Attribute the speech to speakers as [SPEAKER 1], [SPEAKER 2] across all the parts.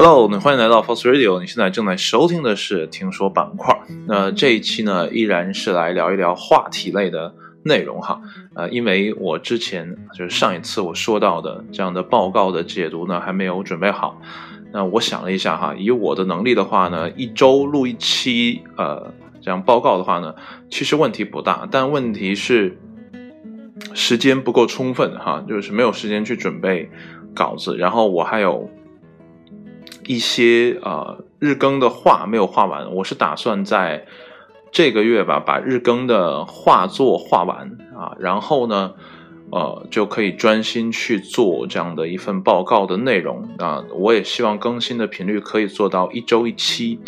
[SPEAKER 1] Hello，欢迎来到 Fox Radio。你现在正在收听的是听说板块。那这一期呢，依然是来聊一聊话题类的内容哈。呃，因为我之前就是上一次我说到的这样的报告的解读呢，还没有准备好。那我想了一下哈，以我的能力的话呢，一周录一期呃这样报告的话呢，其实问题不大。但问题是时间不够充分哈，就是没有时间去准备稿子，然后我还有。一些呃日更的画没有画完，我是打算在这个月吧把日更的画作画完啊，然后呢，呃就可以专心去做这样的一份报告的内容啊。我也希望更新的频率可以做到一周一期。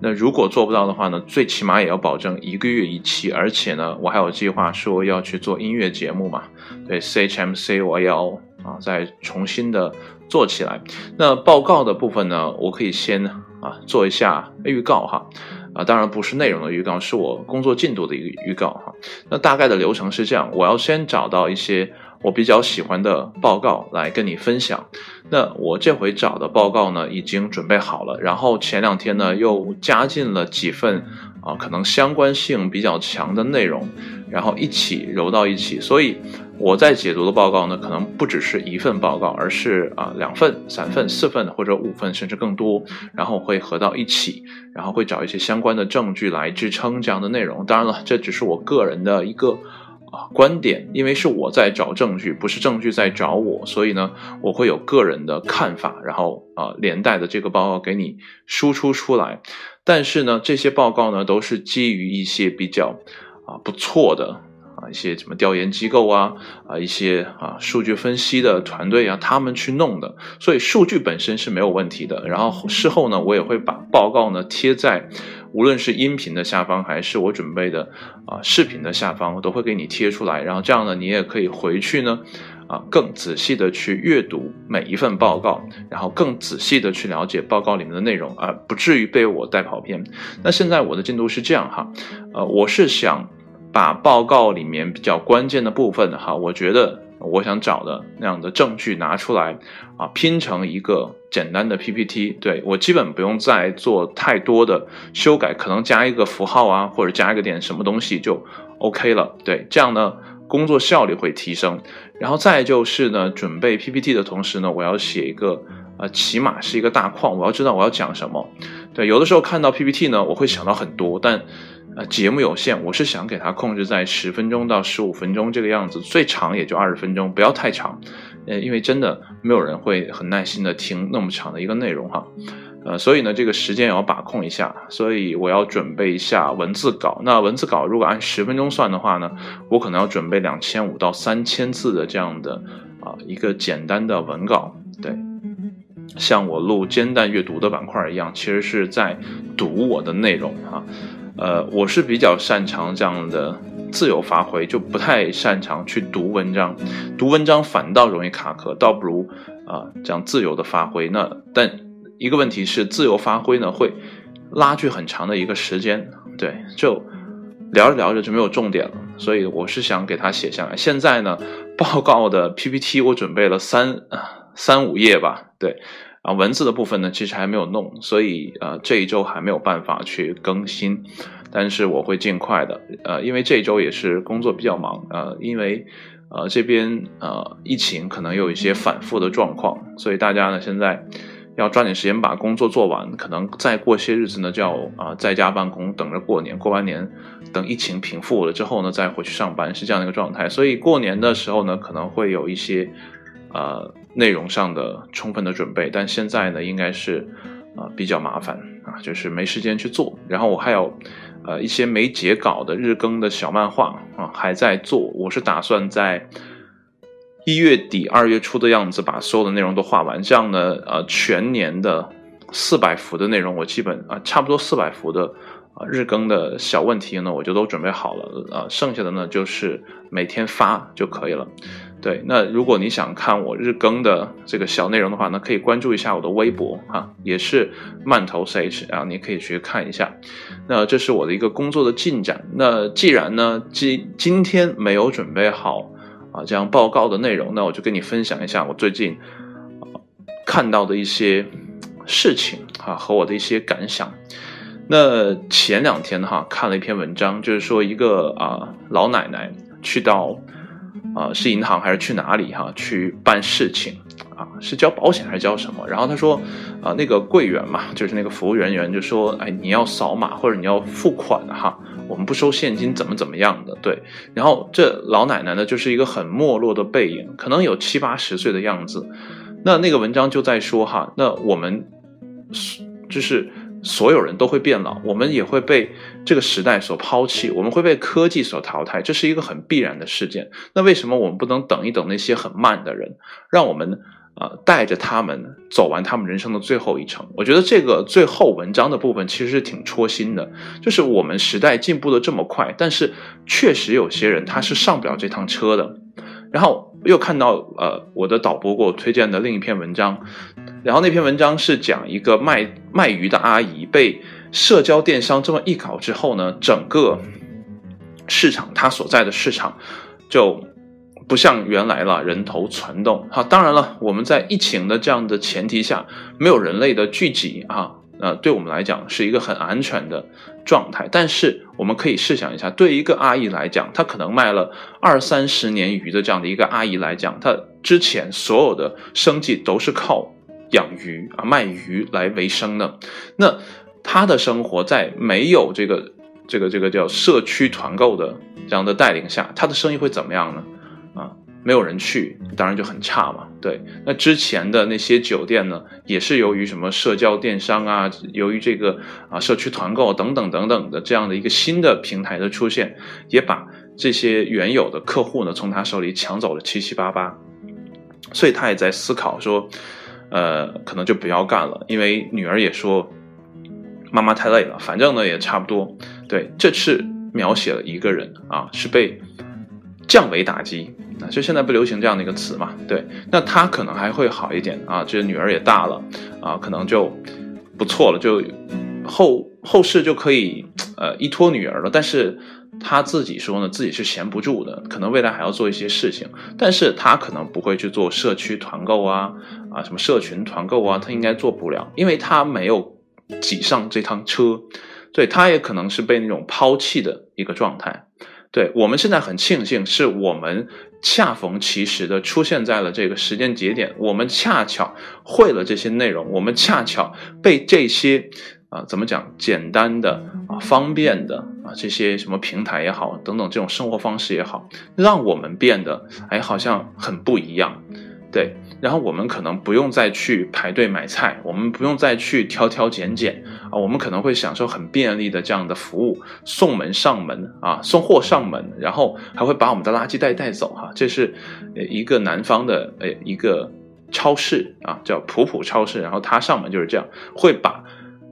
[SPEAKER 1] 那如果做不到的话呢，最起码也要保证一个月一期。而且呢，我还有计划说要去做音乐节目嘛，对 CHMC 我要啊再重新的。做起来，那报告的部分呢？我可以先啊做一下预告哈，啊当然不是内容的预告，是我工作进度的一个预告哈。那大概的流程是这样：我要先找到一些我比较喜欢的报告来跟你分享。那我这回找的报告呢，已经准备好了，然后前两天呢又加进了几份啊可能相关性比较强的内容，然后一起揉到一起，所以。我在解读的报告呢，可能不只是一份报告，而是啊两份、三份、四份或者五份，甚至更多，然后会合到一起，然后会找一些相关的证据来支撑这样的内容。当然了，这只是我个人的一个啊观点，因为是我在找证据，不是证据在找我，所以呢，我会有个人的看法，然后啊连带的这个报告给你输出出来。但是呢，这些报告呢，都是基于一些比较啊不错的。一些什么调研机构啊，啊，一些啊数据分析的团队啊，他们去弄的，所以数据本身是没有问题的。然后事后呢，我也会把报告呢贴在，无论是音频的下方，还是我准备的啊视频的下方，我都会给你贴出来。然后这样呢，你也可以回去呢，啊，更仔细的去阅读每一份报告，然后更仔细的去了解报告里面的内容，啊，不至于被我带跑偏。那现在我的进度是这样哈，呃，我是想。把报告里面比较关键的部分哈，我觉得我想找的那样的证据拿出来啊，拼成一个简单的 PPT。对我基本不用再做太多的修改，可能加一个符号啊，或者加一个点什么东西就 OK 了。对，这样呢工作效率会提升。然后再就是呢，准备 PPT 的同时呢，我要写一个呃，起码是一个大框，我要知道我要讲什么。对，有的时候看到 PPT 呢，我会想到很多，但。呃，节目有限，我是想给它控制在十分钟到十五分钟这个样子，最长也就二十分钟，不要太长。呃，因为真的没有人会很耐心的听那么长的一个内容哈。呃，所以呢，这个时间也要把控一下，所以我要准备一下文字稿。那文字稿如果按十分钟算的话呢，我可能要准备两千五到三千字的这样的啊一个简单的文稿。对，像我录煎蛋阅读的板块一样，其实是在读我的内容哈。呃，我是比较擅长这样的自由发挥，就不太擅长去读文章，读文章反倒容易卡壳，倒不如啊这样自由的发挥。那但一个问题是，自由发挥呢会拉锯很长的一个时间，对，就聊着聊着就没有重点了。所以我是想给他写下来。现在呢，报告的 PPT 我准备了三三五页吧，对。啊，文字的部分呢，其实还没有弄，所以呃，这一周还没有办法去更新，但是我会尽快的，呃，因为这一周也是工作比较忙，呃，因为呃这边呃疫情可能有一些反复的状况，所以大家呢现在要抓紧时间把工作做完，可能再过些日子呢就要啊在家办公，等着过年，过完年等疫情平复了之后呢再回去上班，是这样的一个状态，所以过年的时候呢可能会有一些。呃，内容上的充分的准备，但现在呢，应该是啊比较麻烦啊，就是没时间去做。然后我还有呃一些没截稿的日更的小漫画啊，还在做。我是打算在一月底、二月初的样子把所有的内容都画完，这样呢，呃，全年的四百幅的内容，我基本啊差不多四百幅的啊日更的小问题呢，我就都准备好了啊，剩下的呢就是每天发就可以了。对，那如果你想看我日更的这个小内容的话，那可以关注一下我的微博啊，也是慢头 CH 啊，你可以去看一下。那这是我的一个工作的进展。那既然呢今今天没有准备好啊这样报告的内容，那我就跟你分享一下我最近看到的一些事情啊和我的一些感想。那前两天哈看了一篇文章，就是说一个啊老奶奶去到啊是银行还是去哪里哈去办事情啊是交保险还是交什么？然后他说啊那个柜员嘛就是那个服务人员就说哎你要扫码或者你要付款哈我们不收现金怎么怎么样的对。然后这老奶奶呢就是一个很没落的背影，可能有七八十岁的样子。那那个文章就在说哈那我们就是。所有人都会变老，我们也会被这个时代所抛弃，我们会被科技所淘汰，这是一个很必然的事件。那为什么我们不能等一等那些很慢的人，让我们啊带着他们走完他们人生的最后一程？我觉得这个最后文章的部分其实是挺戳心的，就是我们时代进步的这么快，但是确实有些人他是上不了这趟车的。然后又看到呃我的导播给我推荐的另一篇文章。然后那篇文章是讲一个卖卖鱼的阿姨被社交电商这么一搞之后呢，整个市场她所在的市场就不像原来了，人头攒动。好，当然了，我们在疫情的这样的前提下，没有人类的聚集啊，呃，对我们来讲是一个很安全的状态。但是我们可以试想一下，对一个阿姨来讲，她可能卖了二三十年鱼的这样的一个阿姨来讲，她之前所有的生计都是靠。养鱼啊，卖鱼来为生的，那他的生活在没有这个这个这个叫社区团购的这样的带领下，他的生意会怎么样呢？没有人去，当然就很差嘛。对，那之前的那些酒店呢，也是由于什么社交电商啊，由于这个啊社区团购等等等等的这样的一个新的平台的出现，也把这些原有的客户呢从他手里抢走了七七八八，所以他也在思考说。呃，可能就不要干了，因为女儿也说，妈妈太累了。反正呢，也差不多。对，这次描写了一个人啊，是被降维打击，就现在不流行这样的一个词嘛。对，那他可能还会好一点啊，这女儿也大了啊，可能就不错了，就后后世就可以呃依托女儿了。但是。他自己说呢，自己是闲不住的，可能未来还要做一些事情，但是他可能不会去做社区团购啊，啊什么社群团购啊，他应该做不了，因为他没有挤上这趟车，对他也可能是被那种抛弃的一个状态。对我们现在很庆幸，是我们恰逢其时的出现在了这个时间节点，我们恰巧会了这些内容，我们恰巧被这些。啊，怎么讲？简单的啊，方便的啊，这些什么平台也好，等等这种生活方式也好，让我们变得哎，好像很不一样，对。然后我们可能不用再去排队买菜，我们不用再去挑挑拣拣啊，我们可能会享受很便利的这样的服务，送门上门啊，送货上门，然后还会把我们的垃圾袋带走哈。这是一个南方的呃一个超市啊，叫普普超市，然后它上门就是这样，会把。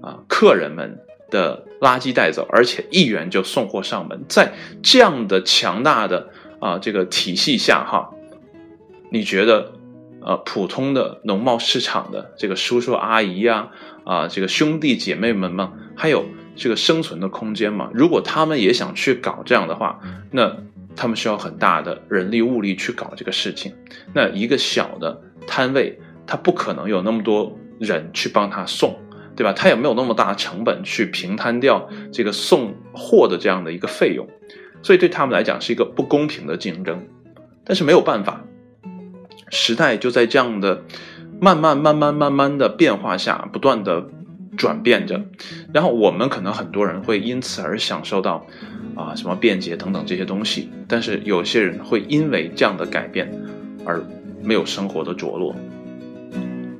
[SPEAKER 1] 啊，客人们的垃圾带走，而且一元就送货上门，在这样的强大的啊这个体系下，哈，你觉得呃普通的农贸市场的这个叔叔阿姨呀，这个兄弟姐妹们吗？还有这个生存的空间吗？如果他们也想去搞这样的话，那他们需要很大的人力物力去搞这个事情。那一个小的摊位，他不可能有那么多人去帮他送。对吧？他也没有那么大成本去平摊掉这个送货的这样的一个费用，所以对他们来讲是一个不公平的竞争。但是没有办法，时代就在这样的慢慢、慢慢、慢慢的变化下不断的转变着。然后我们可能很多人会因此而享受到啊什么便捷等等这些东西，但是有些人会因为这样的改变而没有生活的着落。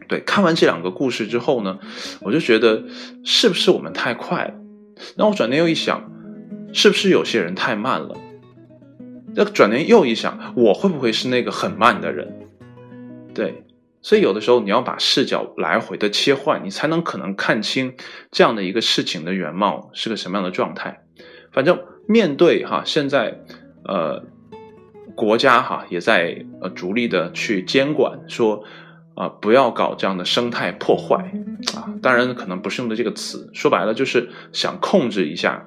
[SPEAKER 1] 对，看完这两个故事之后呢，我就觉得是不是我们太快了？然后转念又一想，是不是有些人太慢了？那转念又一想，我会不会是那个很慢的人？对，所以有的时候你要把视角来回的切换，你才能可能看清这样的一个事情的原貌是个什么样的状态。反正面对哈，现在呃，国家哈也在呃逐力的去监管说。啊，不要搞这样的生态破坏啊！当然，可能不是用的这个词，说白了就是想控制一下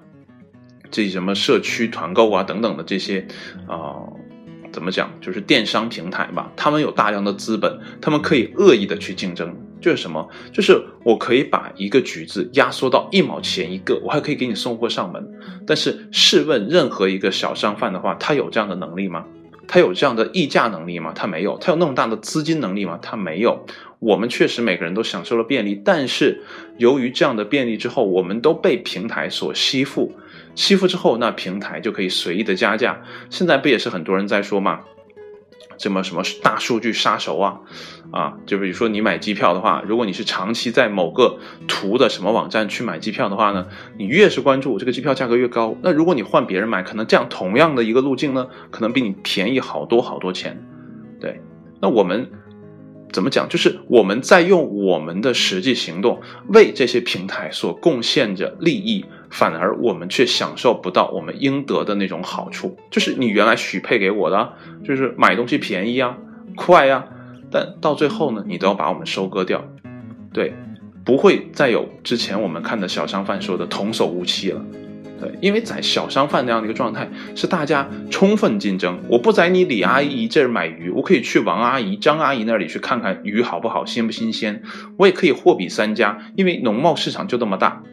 [SPEAKER 1] 这什么社区团购啊等等的这些啊，怎么讲，就是电商平台吧，他们有大量的资本，他们可以恶意的去竞争就是什么？就是我可以把一个橘子压缩到一毛钱一个，我还可以给你送货上门。但是试问，任何一个小商贩的话，他有这样的能力吗？他有这样的议价能力吗？他没有。他有那么大的资金能力吗？他没有。我们确实每个人都享受了便利，但是由于这样的便利之后，我们都被平台所吸附。吸附之后，那平台就可以随意的加价。现在不也是很多人在说吗？什么什么大数据杀手啊，啊，就比如说你买机票的话，如果你是长期在某个图的什么网站去买机票的话呢，你越是关注这个机票价格越高。那如果你换别人买，可能这样同样的一个路径呢，可能比你便宜好多好多钱。对，那我们怎么讲？就是我们在用我们的实际行动为这些平台所贡献着利益。反而我们却享受不到我们应得的那种好处，就是你原来许配给我的，就是买东西便宜啊、快呀，但到最后呢，你都要把我们收割掉，对，不会再有之前我们看的小商贩说的童叟无欺了，对，因为在小商贩那样的一个状态，是大家充分竞争，我不在你李阿姨这儿买鱼，我可以去王阿姨、张阿姨那里去看看鱼好不好、新不新鲜，我也可以货比三家，因为农贸市场就那么大。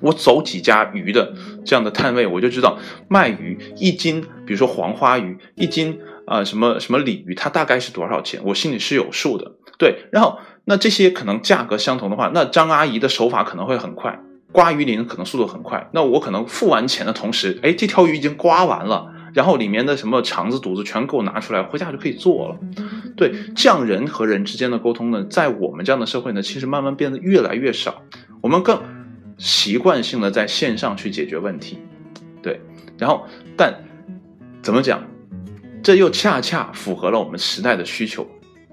[SPEAKER 1] 我走几家鱼的这样的摊位，我就知道卖鱼一斤，比如说黄花鱼一斤啊，什么什么鲤鱼，它大概是多少钱，我心里是有数的。对，然后那这些可能价格相同的话，那张阿姨的手法可能会很快，刮鱼鳞可能速度很快。那我可能付完钱的同时，哎，这条鱼已经刮完了，然后里面的什么肠子、肚子全给我拿出来，回家就可以做了。对，这样人和人之间的沟通呢，在我们这样的社会呢，其实慢慢变得越来越少，我们更。习惯性的在线上去解决问题，对，然后但怎么讲，这又恰恰符合了我们时代的需求，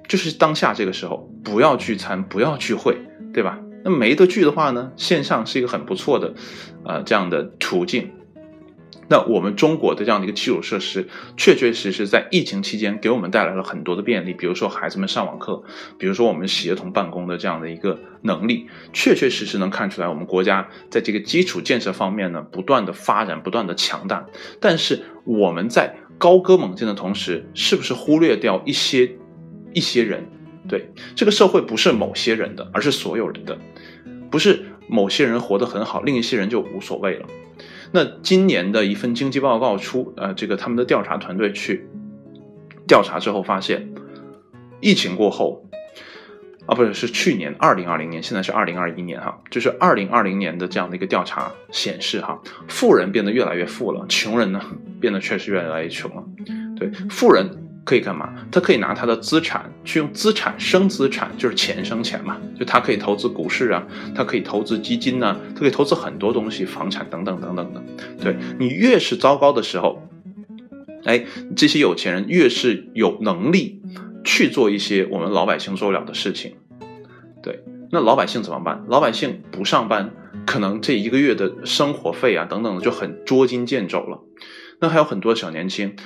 [SPEAKER 1] 就是当下这个时候不要聚餐，不要聚会，对吧？那没得聚的话呢，线上是一个很不错的，呃，这样的途径。那我们中国的这样的一个基础设施，确确实实在疫情期间给我们带来了很多的便利，比如说孩子们上网课，比如说我们协同办公的这样的一个能力，确确实实能看出来我们国家在这个基础建设方面呢，不断的发展，不断的强大。但是我们在高歌猛进的同时，是不是忽略掉一些一些人？对，这个社会不是某些人的，而是所有人的，不是某些人活得很好，另一些人就无所谓了。那今年的一份经济报告出，呃，这个他们的调查团队去调查之后发现，疫情过后，啊，不是是去年二零二零年，现在是二零二一年哈，就是二零二零年的这样的一个调查显示哈，富人变得越来越富了，穷人呢变得确实越来越穷了，对，富人。可以干嘛？他可以拿他的资产去用资产生资产，就是钱生钱嘛。就他可以投资股市啊，他可以投资基金呐，他可以投资很多东西，房产等等等等的。对你越是糟糕的时候，哎，这些有钱人越是有能力去做一些我们老百姓做不了的事情。对，那老百姓怎么办？老百姓不上班，可能这一个月的生活费啊等等的就很捉襟见肘了。那还有很多小年轻，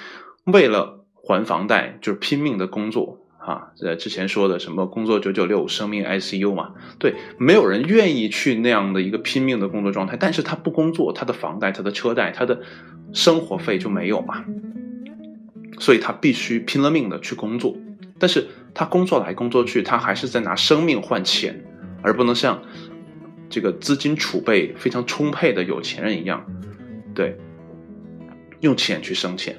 [SPEAKER 1] 为了还房贷就是拼命的工作啊！呃，之前说的什么工作九九六，生命 ICU 嘛，对，没有人愿意去那样的一个拼命的工作状态。但是他不工作，他的房贷、他的车贷、他的生活费就没有嘛，所以他必须拼了命的去工作。但是他工作来工作去，他还是在拿生命换钱，而不能像这个资金储备非常充沛的有钱人一样，对，用钱去生钱。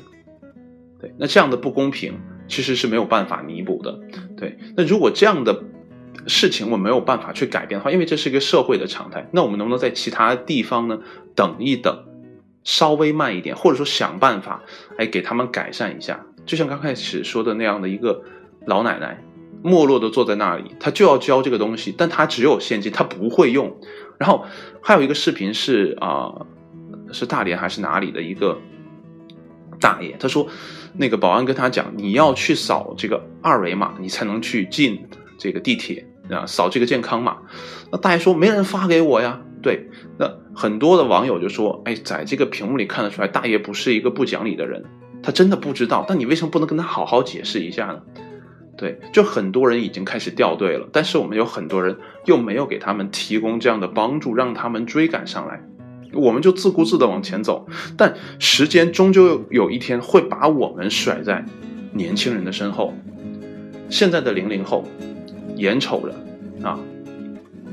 [SPEAKER 1] 对，那这样的不公平其实是没有办法弥补的。对，那如果这样的事情我没有办法去改变的话，因为这是一个社会的常态，那我们能不能在其他地方呢等一等，稍微慢一点，或者说想办法哎给他们改善一下？就像刚开始说的那样的一个老奶奶，没落的坐在那里，她就要交这个东西，但她只有现金，她不会用。然后还有一个视频是啊，是大连还是哪里的一个大爷，他说。那个保安跟他讲，你要去扫这个二维码，你才能去进这个地铁啊，扫这个健康码。那大爷说没人发给我呀。对，那很多的网友就说，哎，在这个屏幕里看得出来，大爷不是一个不讲理的人，他真的不知道。但你为什么不能跟他好好解释一下呢？对，就很多人已经开始掉队了，但是我们有很多人又没有给他们提供这样的帮助，让他们追赶上来。我们就自顾自的往前走，但时间终究有一天会把我们甩在，年轻人的身后。现在的零零后，眼瞅着啊，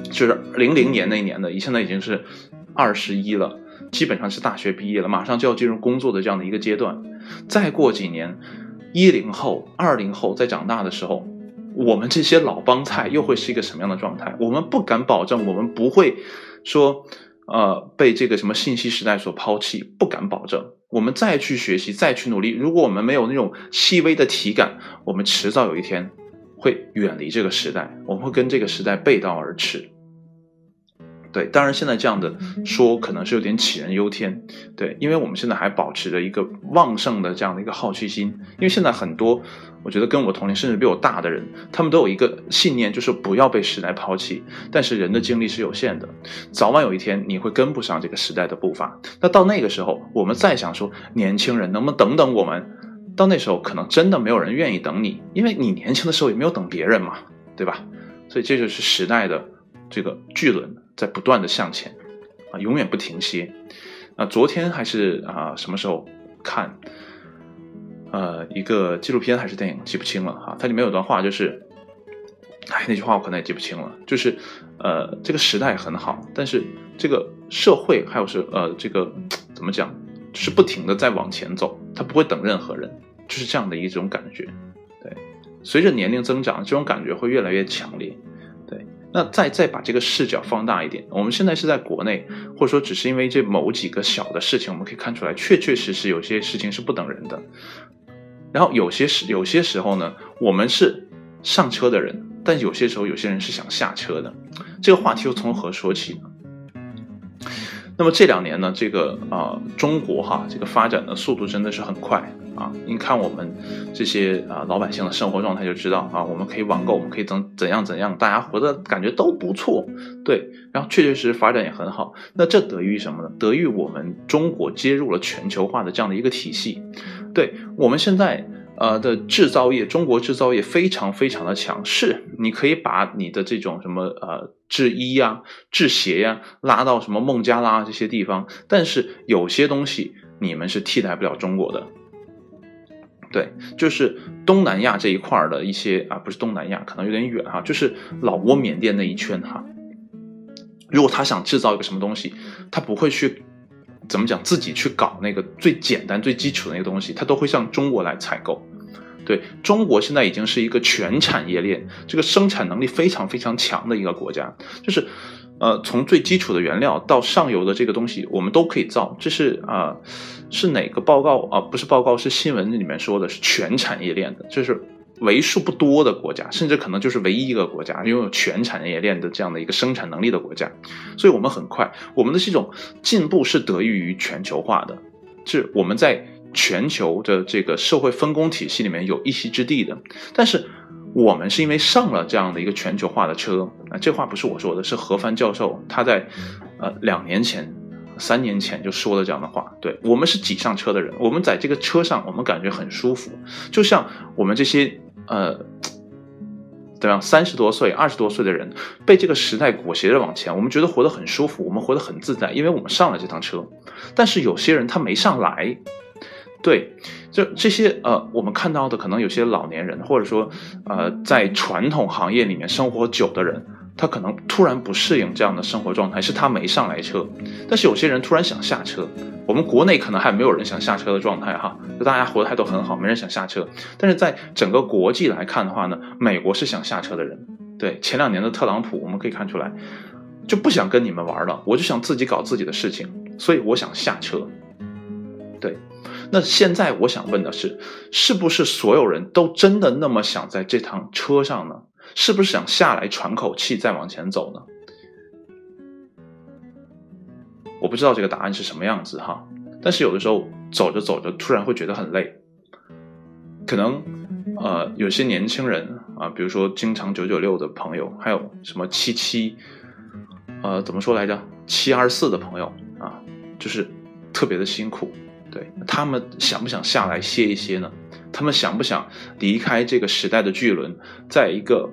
[SPEAKER 1] 就是零零年那年的，现在已经是二十一了，基本上是大学毕业了，马上就要进入工作的这样的一个阶段。再过几年，一零后、二零后在长大的时候，我们这些老帮菜又会是一个什么样的状态？我们不敢保证，我们不会说。呃，被这个什么信息时代所抛弃，不敢保证。我们再去学习，再去努力，如果我们没有那种细微的体感，我们迟早有一天会远离这个时代，我们会跟这个时代背道而驰。对，当然现在这样的说可能是有点杞人忧天，对，因为我们现在还保持着一个旺盛的这样的一个好奇心，因为现在很多我觉得跟我同龄甚至比我大的人，他们都有一个信念，就是不要被时代抛弃。但是人的精力是有限的，早晚有一天你会跟不上这个时代的步伐。那到那个时候，我们再想说年轻人能不能等等我们，到那时候可能真的没有人愿意等你，因为你年轻的时候也没有等别人嘛，对吧？所以这就是时代的这个巨轮。在不断的向前，啊，永远不停歇。啊，昨天还是啊什么时候看，呃，一个纪录片还是电影，记不清了哈。它里面有段话，就是，哎，那句话我可能也记不清了，就是，呃，这个时代很好，但是这个社会还有是呃这个怎么讲，就是不停的在往前走，它不会等任何人，就是这样的一种感觉。对，随着年龄增长，这种感觉会越来越强烈。那再再把这个视角放大一点，我们现在是在国内，或者说只是因为这某几个小的事情，我们可以看出来，确确实实有些事情是不等人的。然后有些时有些时候呢，我们是上车的人，但有些时候有些人是想下车的。这个话题又从何说起呢？那么这两年呢，这个啊，中国哈，这个发展的速度真的是很快啊！你看我们这些啊老百姓的生活状态就知道啊，我们可以网购，我们可以怎怎样怎样，大家活的感觉都不错，对，然后确确实实发展也很好。那这得益于什么呢？得益于我们中国接入了全球化的这样的一个体系，对我们现在。呃的制造业，中国制造业非常非常的强势。你可以把你的这种什么呃制衣呀、制鞋呀拉到什么孟加拉这些地方，但是有些东西你们是替代不了中国的。对，就是东南亚这一块的一些啊，不是东南亚，可能有点远哈，就是老挝、缅甸那一圈哈。如果他想制造一个什么东西，他不会去。怎么讲？自己去搞那个最简单、最基础的那个东西，他都会向中国来采购。对中国现在已经是一个全产业链，这个生产能力非常非常强的一个国家。就是，呃，从最基础的原料到上游的这个东西，我们都可以造。这是啊，是哪个报告啊？不是报告，是新闻里面说的，是全产业链的，就是。为数不多的国家，甚至可能就是唯一一个国家拥有全产业链的这样的一个生产能力的国家，所以我们很快，我们的这种进步是得益于全球化的，是我们在全球的这个社会分工体系里面有一席之地的。但是我们是因为上了这样的一个全球化的车啊，这话不是我说的，是何帆教授他在呃两年前。三年前就说了这样的话，对我们是挤上车的人，我们在这个车上，我们感觉很舒服，就像我们这些呃，对吧？三十多岁、二十多岁的人被这个时代裹挟着往前，我们觉得活得很舒服，我们活得很自在，因为我们上了这趟车。但是有些人他没上来，对，就这些呃，我们看到的可能有些老年人，或者说呃，在传统行业里面生活久的人。他可能突然不适应这样的生活状态，是他没上来车。但是有些人突然想下车，我们国内可能还没有人想下车的状态哈，就大家活的还都很好，没人想下车。但是在整个国际来看的话呢，美国是想下车的人。对前两年的特朗普，我们可以看出来，就不想跟你们玩了，我就想自己搞自己的事情，所以我想下车。那现在我想问的是，是不是所有人都真的那么想在这趟车上呢？是不是想下来喘口气再往前走呢？我不知道这个答案是什么样子哈。但是有的时候走着走着，突然会觉得很累。可能呃，有些年轻人啊，比如说经常九九六的朋友，还有什么七七，呃，怎么说来着？七二四的朋友啊，就是特别的辛苦。对他们想不想下来歇一歇呢？他们想不想离开这个时代的巨轮，在一个？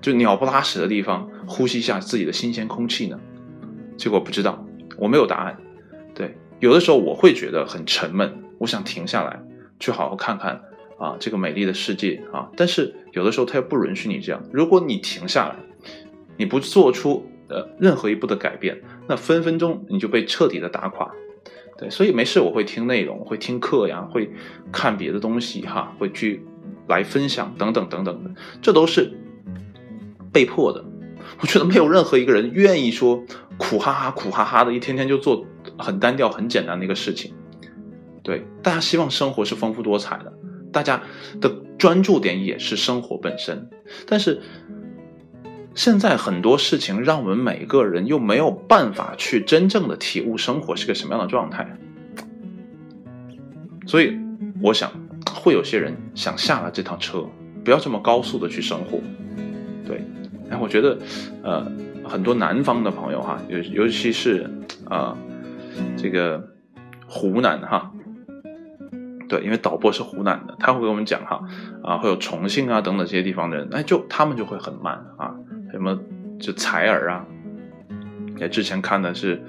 [SPEAKER 1] 就鸟不拉屎的地方，呼吸一下自己的新鲜空气呢？结果不知道，我没有答案。对，有的时候我会觉得很沉闷，我想停下来，去好好看看啊这个美丽的世界啊。但是有的时候它又不允许你这样。如果你停下来，你不做出呃任何一步的改变，那分分钟你就被彻底的打垮。对，所以没事我会听内容，会听课呀，会看别的东西哈，会去来分享等等等等的，这都是被迫的。我觉得没有任何一个人愿意说苦哈哈苦哈哈的一天天就做很单调很简单的一个事情。对，大家希望生活是丰富多彩的，大家的专注点也是生活本身。但是现在很多事情让我们每个人又没有办法去真正的体悟生活是个什么样的状态，所以我想会有些人想下了这趟车，不要这么高速的去生活。对，哎，我觉得呃很多南方的朋友哈，尤尤其是啊这个湖南哈。对，因为导播是湖南的，他会给我们讲哈，啊，会有重庆啊等等这些地方的人，哎，就他们就会很慢啊，什么就采耳啊，也之前看的是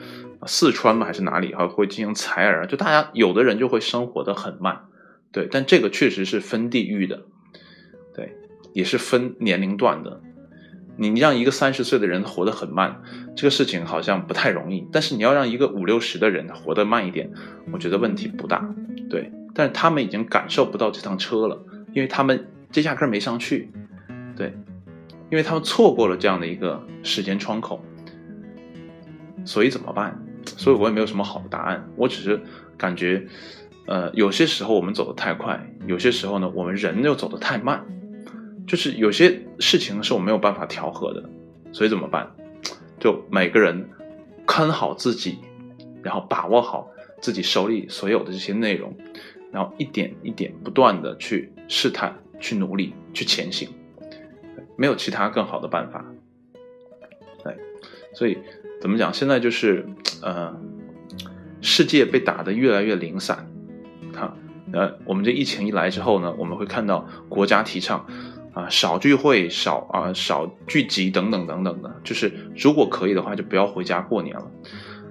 [SPEAKER 1] 四川嘛还是哪里？哈，会进行采耳，就大家有的人就会生活的很慢，对，但这个确实是分地域的，对，也是分年龄段的，你让一个三十岁的人活得很慢，这个事情好像不太容易，但是你要让一个五六十的人活得慢一点，我觉得问题不大，对。但是他们已经感受不到这趟车了，因为他们这压根没上去，对，因为他们错过了这样的一个时间窗口，所以怎么办？所以我也没有什么好的答案，我只是感觉，呃，有些时候我们走得太快，有些时候呢，我们人又走得太慢，就是有些事情是我没有办法调和的，所以怎么办？就每个人看好自己，然后把握好自己手里所有的这些内容。然后一点一点不断的去试探、去努力、去前行，没有其他更好的办法。对，所以怎么讲？现在就是，呃，世界被打得越来越零散。哈，呃，我们这疫情一来之后呢，我们会看到国家提倡啊，少聚会、少啊少聚集等等等等的，就是如果可以的话，就不要回家过年了。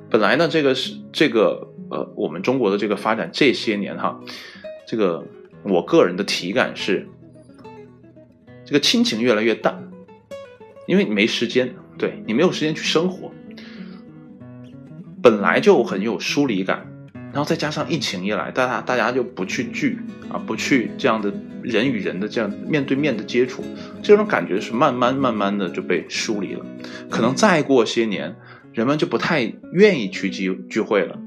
[SPEAKER 1] 本来呢，这个是这个。呃，我们中国的这个发展这些年哈，这个我个人的体感是，这个亲情越来越淡，因为你没时间，对你没有时间去生活，本来就很有疏离感，然后再加上疫情一来，大家大家就不去聚啊，不去这样的人与人的这样面对面的接触，这种感觉是慢慢慢慢的就被疏离了，可能再过些年，人们就不太愿意去聚聚会了。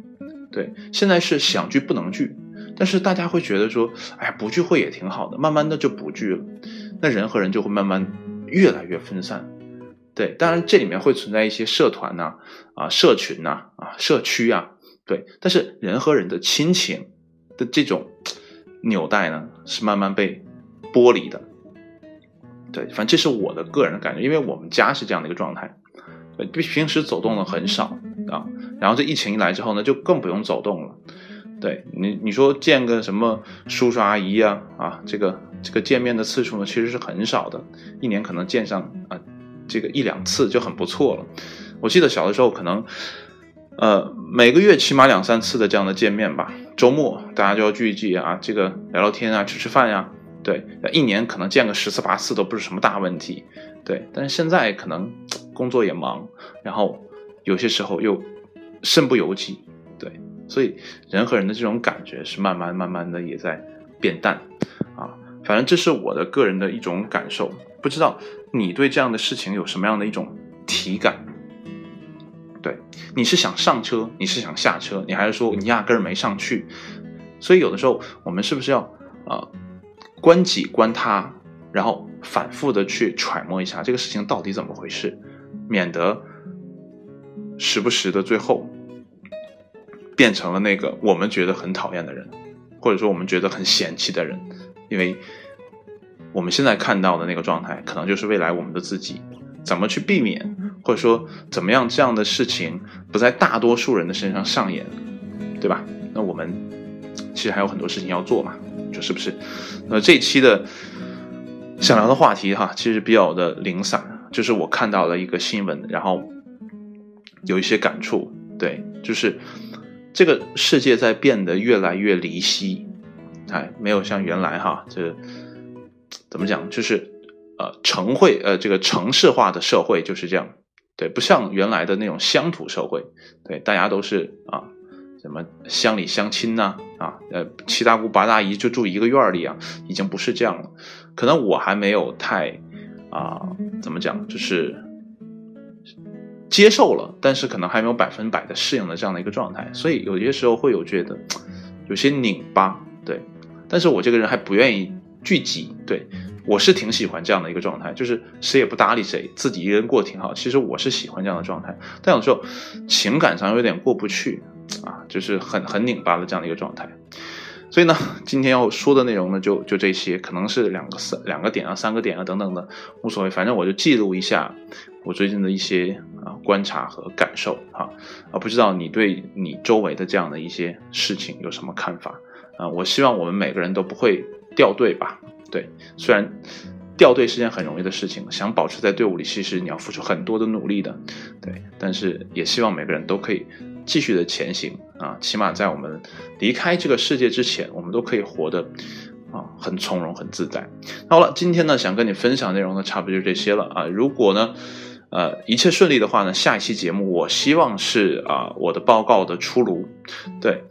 [SPEAKER 1] 对，现在是想聚不能聚，但是大家会觉得说，哎呀，不聚会也挺好的，慢慢的就不聚了，那人和人就会慢慢越来越分散。对，当然这里面会存在一些社团呐、啊社群呐、啊社区啊，对，但是人和人的亲情的这种纽带呢，是慢慢被剥离的。对，反正这是我的个人感觉，因为我们家是这样的一个状态，平平时走动的很少啊。然后这疫情一来之后呢，就更不用走动了。对你，你说见个什么叔叔阿姨呀，啊，这个这个见面的次数呢，其实是很少的，一年可能见上啊这个一两次就很不错了。我记得小的时候可能，呃，每个月起码两三次的这样的见面吧，周末大家就要聚一聚啊，这个聊聊天啊，吃吃饭呀。对，一年可能见个十次八次都不是什么大问题。对，但是现在可能工作也忙，然后有些时候又。身不由己，对，所以人和人的这种感觉是慢慢慢慢的也在变淡，反正这是我的个人的一种感受，不知道你对这样的事情有什么样的一种体感？对，你是想上车，你是想下车，你还是说你压根儿没上去？所以有的时候我们是不是要啊，观己观他，然后反复的去揣摩一下这个事情到底怎么回事，免得时不时的最后。变成了那个我们觉得很讨厌的人，或者说我们觉得很嫌弃的人，因为我们现在看到的那个状态，可能就是未来我们的自己。怎么去避免，或者说怎么样这样的事情不在大多数人的身上上演，对吧？那我们其实还有很多事情要做嘛，就是不是？那这一期的想聊的话题哈，其实比较的零散，就是我看到了一个新闻，然后有一些感触，对，就是。这个世界在变得越来越离析，哎，没有像原来哈，这怎么讲？就是呃城会呃这个城市化的社会就是这样，对，不像原来的那种乡土社会，对，大家都是啊什么乡里乡亲呐啊呃七大姑八大姨就住一个院里啊，已经不是这样了。可能我还没有太啊怎么讲，就是接受了，但是可能还没有百分百的适应了这样的一个状态，所以有些时候会有觉得 有些拧巴，对。但是我这个人还不愿意聚集，对我是挺喜欢这样的一个状态，就是谁也不搭理谁，自己一个人过挺好。其实我是喜欢这样的状态，但有时候情感上有点过不去啊，就是很很拧巴的这样的一个状态。所以呢，今天要说的内容呢，就就这些，可能是两个三两个点啊，三个点啊等等的，无所谓，反正我就记录一下我最近的一些啊观察和感受哈啊，不知道你对你周围的这样的一些事情有什么看法？啊，我希望我们每个人都不会掉队吧？对，虽然掉队是件很容易的事情，想保持在队伍里，其实你要付出很多的努力的。对，但是也希望每个人都可以继续的前行啊，起码在我们离开这个世界之前，我们都可以活得啊很从容、很自在。好了，今天呢想跟你分享内容呢，差不多就这些了啊。如果呢，呃一切顺利的话呢下一期节目我希望是啊我的报告的出炉。对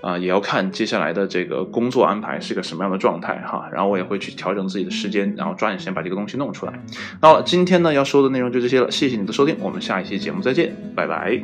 [SPEAKER 1] 啊也要看接下来的这个工作安排是个什么样的状态哈然后我也会去调整自己的时间然后抓紧时间把这个东西弄出来。那今天呢要说的内容就这些了谢谢你的收听我们下一期节目再见拜拜。